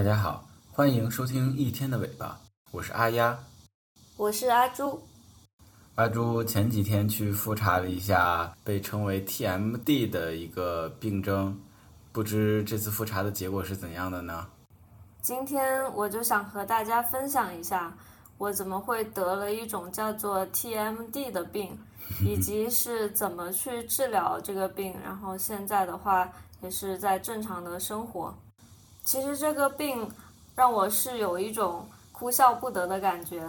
大家好，欢迎收听一天的尾巴，我是阿丫，我是阿朱。阿朱前几天去复查了一下被称为 TMD 的一个病症，不知这次复查的结果是怎样的呢？今天我就想和大家分享一下，我怎么会得了一种叫做 TMD 的病，以及是怎么去治疗这个病，然后现在的话也是在正常的生活。其实这个病让我是有一种哭笑不得的感觉，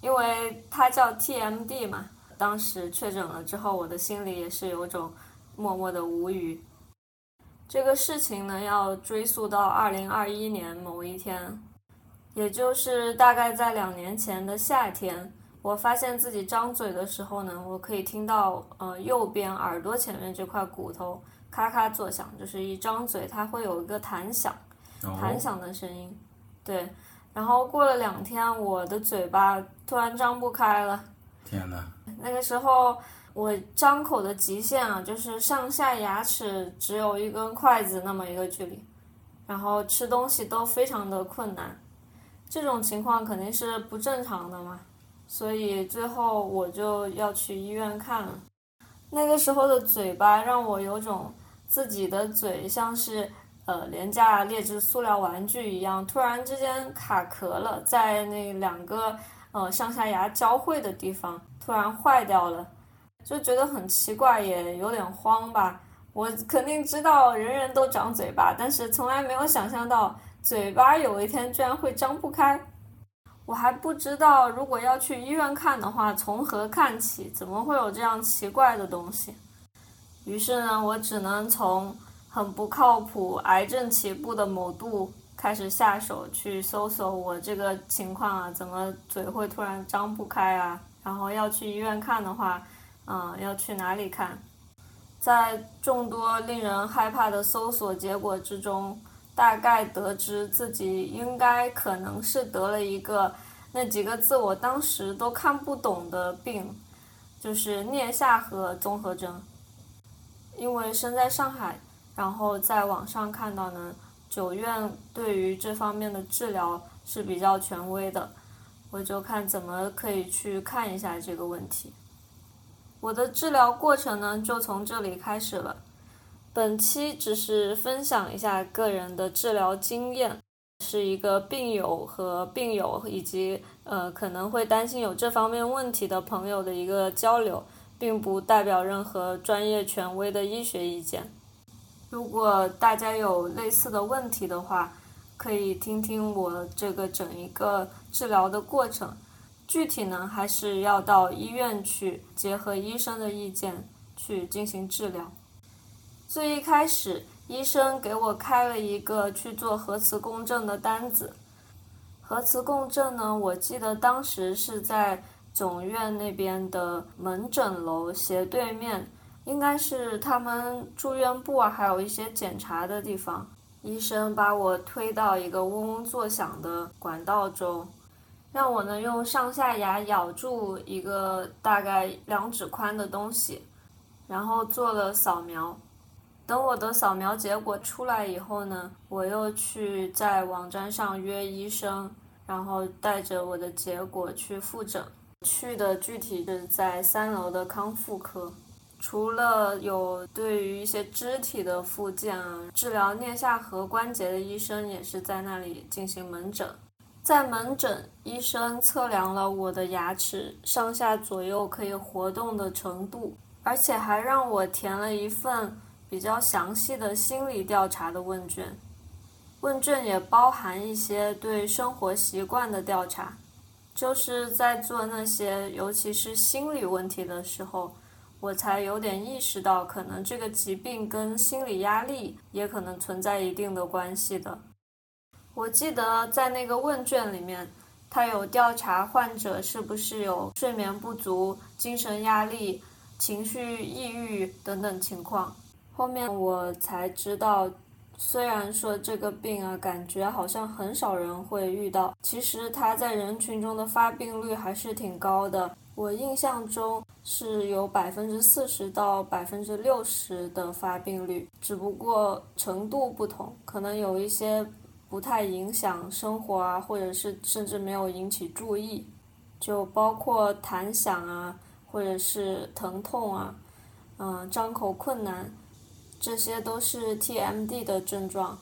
因为它叫 TMD 嘛。当时确诊了之后，我的心里也是有种默默的无语。这个事情呢，要追溯到二零二一年某一天，也就是大概在两年前的夏天，我发现自己张嘴的时候呢，我可以听到呃右边耳朵前面这块骨头咔咔作响，就是一张嘴它会有一个弹响。弹响的声音，对，然后过了两天，我的嘴巴突然张不开了。天呐，那个时候我张口的极限啊，就是上下牙齿只有一根筷子那么一个距离，然后吃东西都非常的困难。这种情况肯定是不正常的嘛，所以最后我就要去医院看了。那个时候的嘴巴让我有种自己的嘴像是。呃，廉价劣质塑料玩具一样，突然之间卡壳了，在那两个呃上下牙交汇的地方突然坏掉了，就觉得很奇怪，也有点慌吧。我肯定知道人人都长嘴巴，但是从来没有想象到嘴巴有一天居然会张不开。我还不知道如果要去医院看的话，从何看起？怎么会有这样奇怪的东西？于是呢，我只能从。很不靠谱，癌症起步的某度开始下手去搜索我这个情况啊，怎么嘴会突然张不开啊？然后要去医院看的话，嗯，要去哪里看？在众多令人害怕的搜索结果之中，大概得知自己应该可能是得了一个那几个字我当时都看不懂的病，就是颞下颌综合征。因为身在上海。然后在网上看到呢，九院对于这方面的治疗是比较权威的，我就看怎么可以去看一下这个问题。我的治疗过程呢，就从这里开始了。本期只是分享一下个人的治疗经验，是一个病友和病友以及呃可能会担心有这方面问题的朋友的一个交流，并不代表任何专业权威的医学意见。如果大家有类似的问题的话，可以听听我这个整一个治疗的过程。具体呢，还是要到医院去，结合医生的意见去进行治疗。最一开始，医生给我开了一个去做核磁共振的单子。核磁共振呢，我记得当时是在总院那边的门诊楼斜对面。应该是他们住院部啊，还有一些检查的地方。医生把我推到一个嗡嗡作响的管道中，让我呢用上下牙咬住一个大概两指宽的东西，然后做了扫描。等我的扫描结果出来以后呢，我又去在网站上约医生，然后带着我的结果去复诊。去的具体是在三楼的康复科。除了有对于一些肢体的附件啊，治疗颞下颌关节的医生也是在那里进行门诊。在门诊，医生测量了我的牙齿上下左右可以活动的程度，而且还让我填了一份比较详细的心理调查的问卷。问卷也包含一些对生活习惯的调查，就是在做那些尤其是心理问题的时候。我才有点意识到，可能这个疾病跟心理压力也可能存在一定的关系的。我记得在那个问卷里面，他有调查患者是不是有睡眠不足、精神压力、情绪抑郁等等情况。后面我才知道，虽然说这个病啊，感觉好像很少人会遇到，其实它在人群中的发病率还是挺高的。我印象中是有百分之四十到百分之六十的发病率，只不过程度不同，可能有一些不太影响生活啊，或者是甚至没有引起注意，就包括弹响啊，或者是疼痛啊，嗯，张口困难，这些都是 TMD 的症状，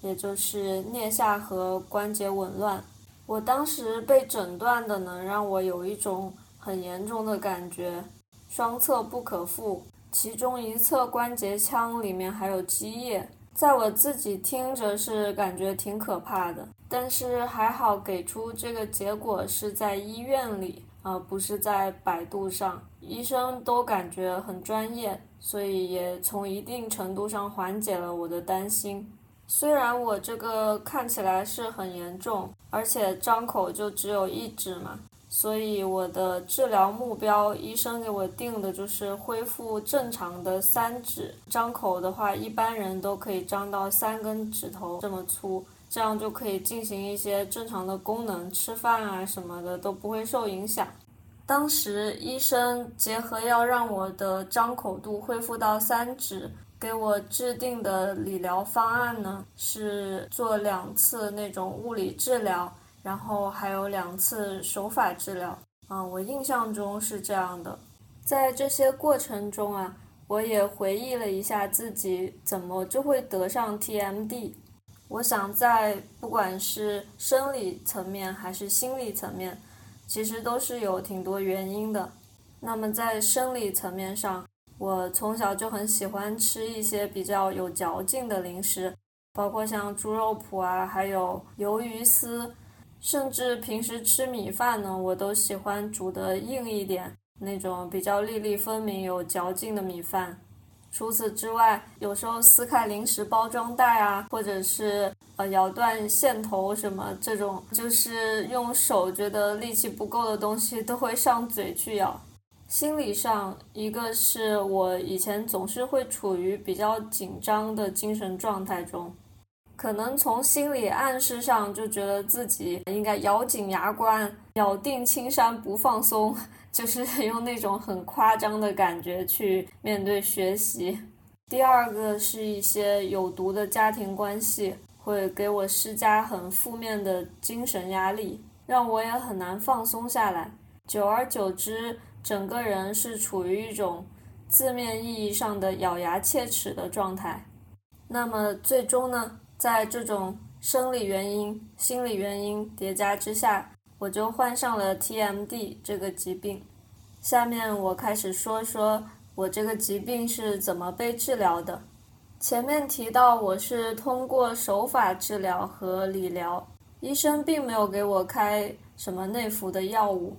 也就是颞下颌关节紊乱。我当时被诊断的呢，让我有一种很严重的感觉，双侧不可复，其中一侧关节腔里面还有积液。在我自己听着是感觉挺可怕的，但是还好给出这个结果是在医院里，而不是在百度上，医生都感觉很专业，所以也从一定程度上缓解了我的担心。虽然我这个看起来是很严重，而且张口就只有一指嘛，所以我的治疗目标，医生给我定的就是恢复正常的三指。张口的话，一般人都可以张到三根指头这么粗，这样就可以进行一些正常的功能，吃饭啊什么的都不会受影响。当时医生结合要让我的张口度恢复到三指。给我制定的理疗方案呢，是做两次那种物理治疗，然后还有两次手法治疗。啊，我印象中是这样的。在这些过程中啊，我也回忆了一下自己怎么就会得上 TMD。我想在不管是生理层面还是心理层面，其实都是有挺多原因的。那么在生理层面上，我从小就很喜欢吃一些比较有嚼劲的零食，包括像猪肉脯啊，还有鱿鱼丝，甚至平时吃米饭呢，我都喜欢煮的硬一点，那种比较粒粒分明、有嚼劲的米饭。除此之外，有时候撕开零食包装袋啊，或者是呃咬断线头什么这种，就是用手觉得力气不够的东西，都会上嘴去咬。心理上，一个是我以前总是会处于比较紧张的精神状态中，可能从心理暗示上就觉得自己应该咬紧牙关，咬定青山不放松，就是 用那种很夸张的感觉去面对学习。第二个是一些有毒的家庭关系会给我施加很负面的精神压力，让我也很难放松下来，久而久之。整个人是处于一种字面意义上的咬牙切齿的状态。那么最终呢，在这种生理原因、心理原因叠加之下，我就患上了 TMD 这个疾病。下面我开始说说我这个疾病是怎么被治疗的。前面提到我是通过手法治疗和理疗，医生并没有给我开什么内服的药物。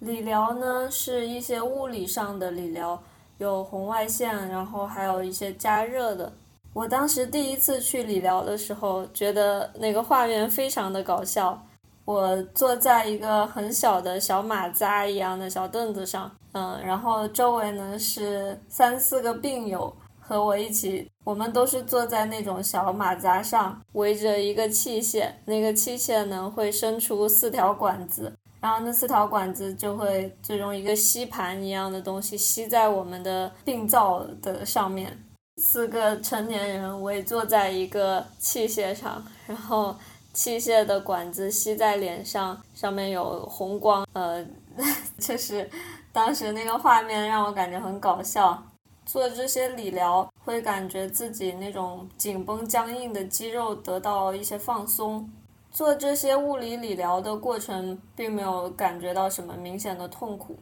理疗呢，是一些物理上的理疗，有红外线，然后还有一些加热的。我当时第一次去理疗的时候，觉得那个画面非常的搞笑。我坐在一个很小的小马扎一样的小凳子上，嗯，然后周围呢是三四个病友和我一起，我们都是坐在那种小马扎上，围着一个器械，那个器械呢会伸出四条管子。然后那四条管子就会就用一个吸盘一样的东西吸在我们的病灶的上面，四个成年人围坐在一个器械上，然后器械的管子吸在脸上，上面有红光，呃，就是当时那个画面让我感觉很搞笑。做这些理疗会感觉自己那种紧绷僵硬的肌肉得到一些放松。做这些物理理疗的过程，并没有感觉到什么明显的痛苦，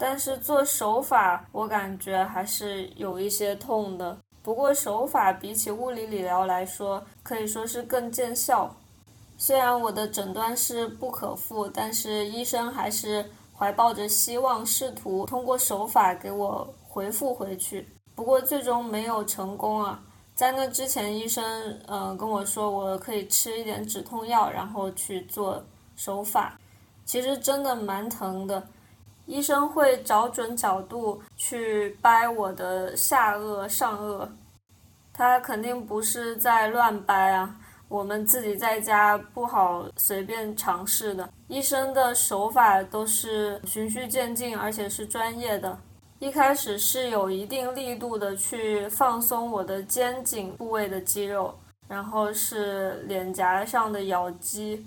但是做手法，我感觉还是有一些痛的。不过手法比起物理理疗来说，可以说是更见效。虽然我的诊断是不可复，但是医生还是怀抱着希望，试图通过手法给我回复回去。不过最终没有成功啊。在那之前，医生嗯跟我说，我可以吃一点止痛药，然后去做手法。其实真的蛮疼的，医生会找准角度去掰我的下颚、上颚，他肯定不是在乱掰啊。我们自己在家不好随便尝试的，医生的手法都是循序渐进，而且是专业的。一开始是有一定力度的去放松我的肩颈部位的肌肉，然后是脸颊上的咬肌，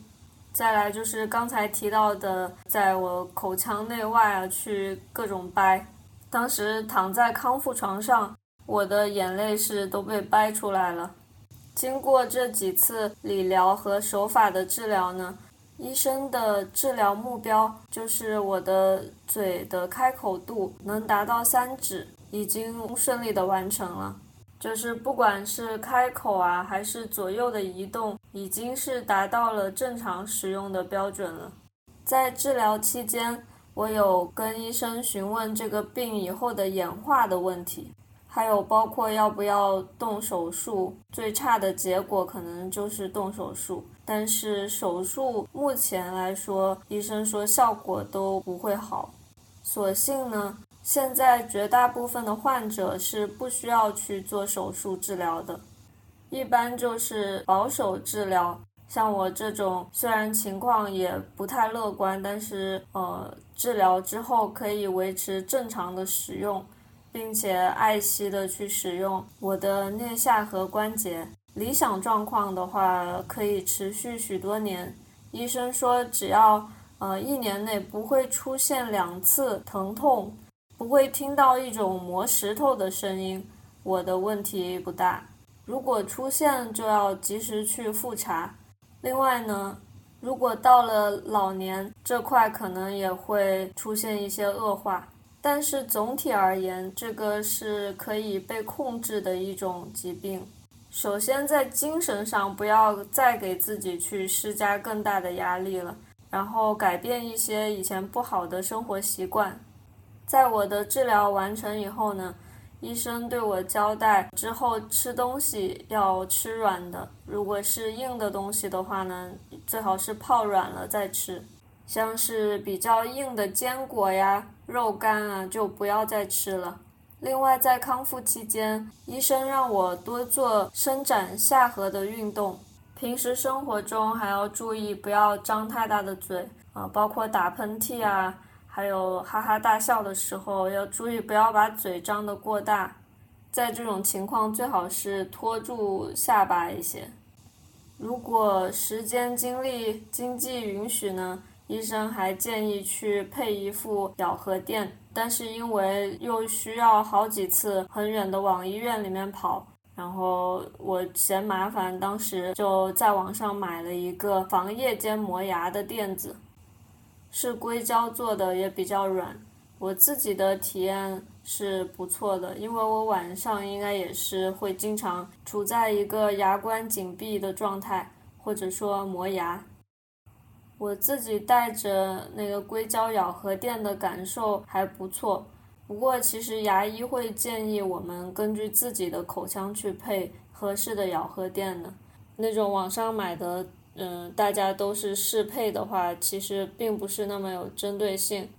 再来就是刚才提到的，在我口腔内外啊去各种掰。当时躺在康复床上，我的眼泪是都被掰出来了。经过这几次理疗和手法的治疗呢，医生的治疗目标就是我的嘴的开口度能达到三指，已经顺利的完成了。就是不管是开口啊，还是左右的移动，已经是达到了正常使用的标准了。在治疗期间。我有跟医生询问这个病以后的演化的问题，还有包括要不要动手术。最差的结果可能就是动手术，但是手术目前来说，医生说效果都不会好。所幸呢，现在绝大部分的患者是不需要去做手术治疗的，一般就是保守治疗。像我这种虽然情况也不太乐观，但是呃，治疗之后可以维持正常的使用，并且爱惜的去使用我的颞下颌关节。理想状况的话，可以持续许多年。医生说，只要呃一年内不会出现两次疼痛，不会听到一种磨石头的声音，我的问题不大。如果出现，就要及时去复查。另外呢，如果到了老年，这块可能也会出现一些恶化。但是总体而言，这个是可以被控制的一种疾病。首先在精神上不要再给自己去施加更大的压力了，然后改变一些以前不好的生活习惯。在我的治疗完成以后呢。医生对我交代之后，吃东西要吃软的。如果是硬的东西的话呢，最好是泡软了再吃。像是比较硬的坚果呀、肉干啊，就不要再吃了。另外，在康复期间，医生让我多做伸展下颌的运动。平时生活中还要注意不要张太大的嘴啊，包括打喷嚏啊。还有哈哈大笑的时候要注意，不要把嘴张得过大。在这种情况，最好是托住下巴一些。如果时间、精力、经济允许呢，医生还建议去配一副咬合垫。但是因为又需要好几次很远的往医院里面跑，然后我嫌麻烦，当时就在网上买了一个防夜间磨牙的垫子。是硅胶做的，也比较软。我自己的体验是不错的，因为我晚上应该也是会经常处在一个牙关紧闭的状态，或者说磨牙。我自己带着那个硅胶咬合垫的感受还不错。不过其实牙医会建议我们根据自己的口腔去配合适的咬合垫的，那种网上买的。嗯，大家都是适配的话，其实并不是那么有针对性。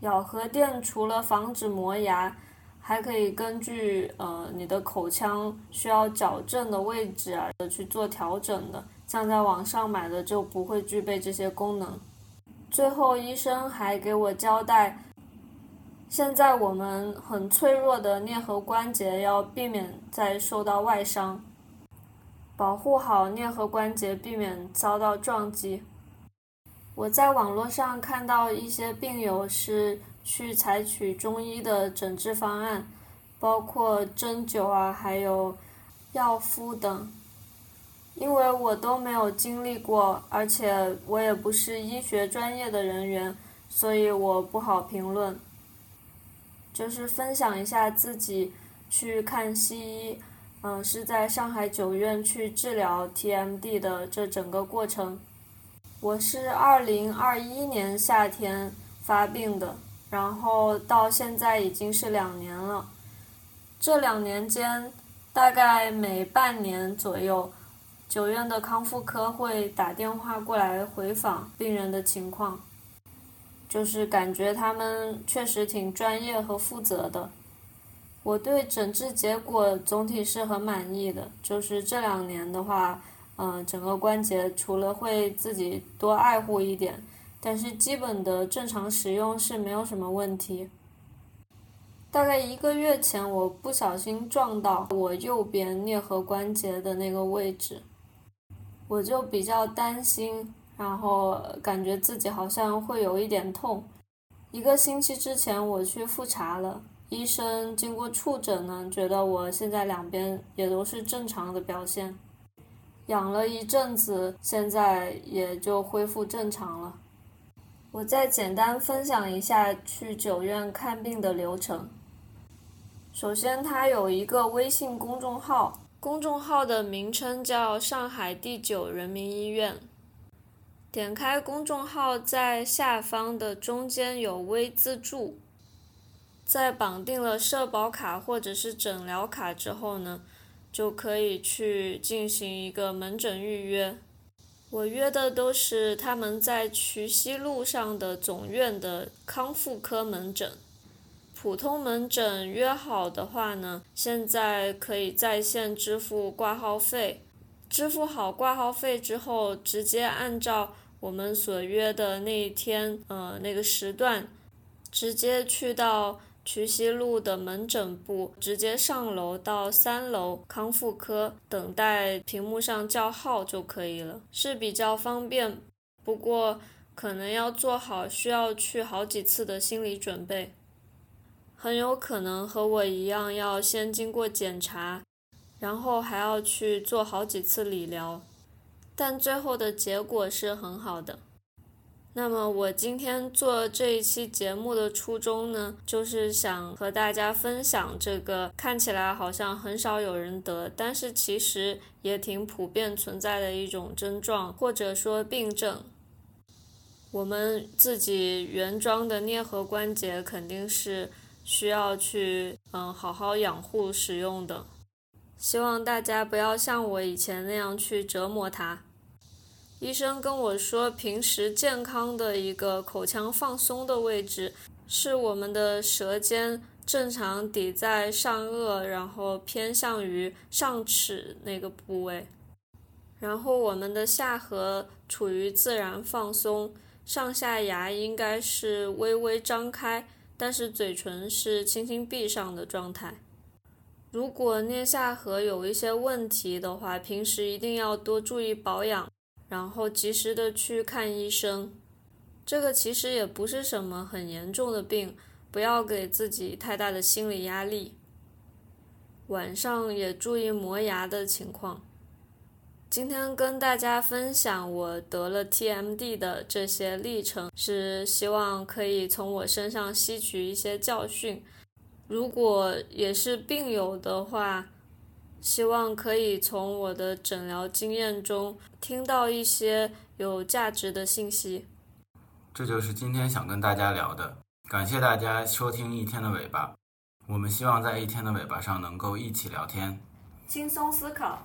咬合垫除了防止磨牙，还可以根据呃你的口腔需要矫正的位置啊去做调整的，像在网上买的就不会具备这些功能。最后，医生还给我交代，现在我们很脆弱的颞颌关节要避免再受到外伤。保护好颞颌关节，避免遭到撞击。我在网络上看到一些病友是去采取中医的诊治方案，包括针灸啊，还有药敷等。因为我都没有经历过，而且我也不是医学专业的人员，所以我不好评论。就是分享一下自己去看西医。嗯，是在上海九院去治疗 TMD 的这整个过程。我是二零二一年夏天发病的，然后到现在已经是两年了。这两年间，大概每半年左右，九院的康复科会打电话过来回访病人的情况，就是感觉他们确实挺专业和负责的。我对诊治结果总体是很满意的，就是这两年的话，嗯，整个关节除了会自己多爱护一点，但是基本的正常使用是没有什么问题。大概一个月前，我不小心撞到我右边颞颌关节的那个位置，我就比较担心，然后感觉自己好像会有一点痛。一个星期之前我去复查了，医生经过触诊呢，觉得我现在两边也都是正常的表现。养了一阵子，现在也就恢复正常了。我再简单分享一下去九院看病的流程。首先，它有一个微信公众号，公众号的名称叫“上海第九人民医院”。点开公众号，在下方的中间有微自助。在绑定了社保卡或者是诊疗卡之后呢，就可以去进行一个门诊预约。我约的都是他们在衢溪路上的总院的康复科门诊。普通门诊约好的话呢，现在可以在线支付挂号费，支付好挂号费之后，直接按照我们所约的那一天，呃，那个时段，直接去到衢溪路的门诊部，直接上楼到三楼康复科，等待屏幕上叫号就可以了，是比较方便，不过可能要做好需要去好几次的心理准备。很有可能和我一样，要先经过检查，然后还要去做好几次理疗，但最后的结果是很好的。那么我今天做这一期节目的初衷呢，就是想和大家分享这个看起来好像很少有人得，但是其实也挺普遍存在的一种症状或者说病症。我们自己原装的颞颌关节肯定是。需要去嗯好好养护使用的，希望大家不要像我以前那样去折磨它。医生跟我说，平时健康的一个口腔放松的位置是我们的舌尖正常抵在上颚，然后偏向于上齿那个部位，然后我们的下颌处于自然放松，上下牙应该是微微张开。但是嘴唇是轻轻闭上的状态。如果颞下颌有一些问题的话，平时一定要多注意保养，然后及时的去看医生。这个其实也不是什么很严重的病，不要给自己太大的心理压力。晚上也注意磨牙的情况。今天跟大家分享我得了 TMD 的这些历程，是希望可以从我身上吸取一些教训。如果也是病友的话，希望可以从我的诊疗经验中听到一些有价值的信息。这就是今天想跟大家聊的。感谢大家收听一天的尾巴。我们希望在一天的尾巴上能够一起聊天，轻松思考。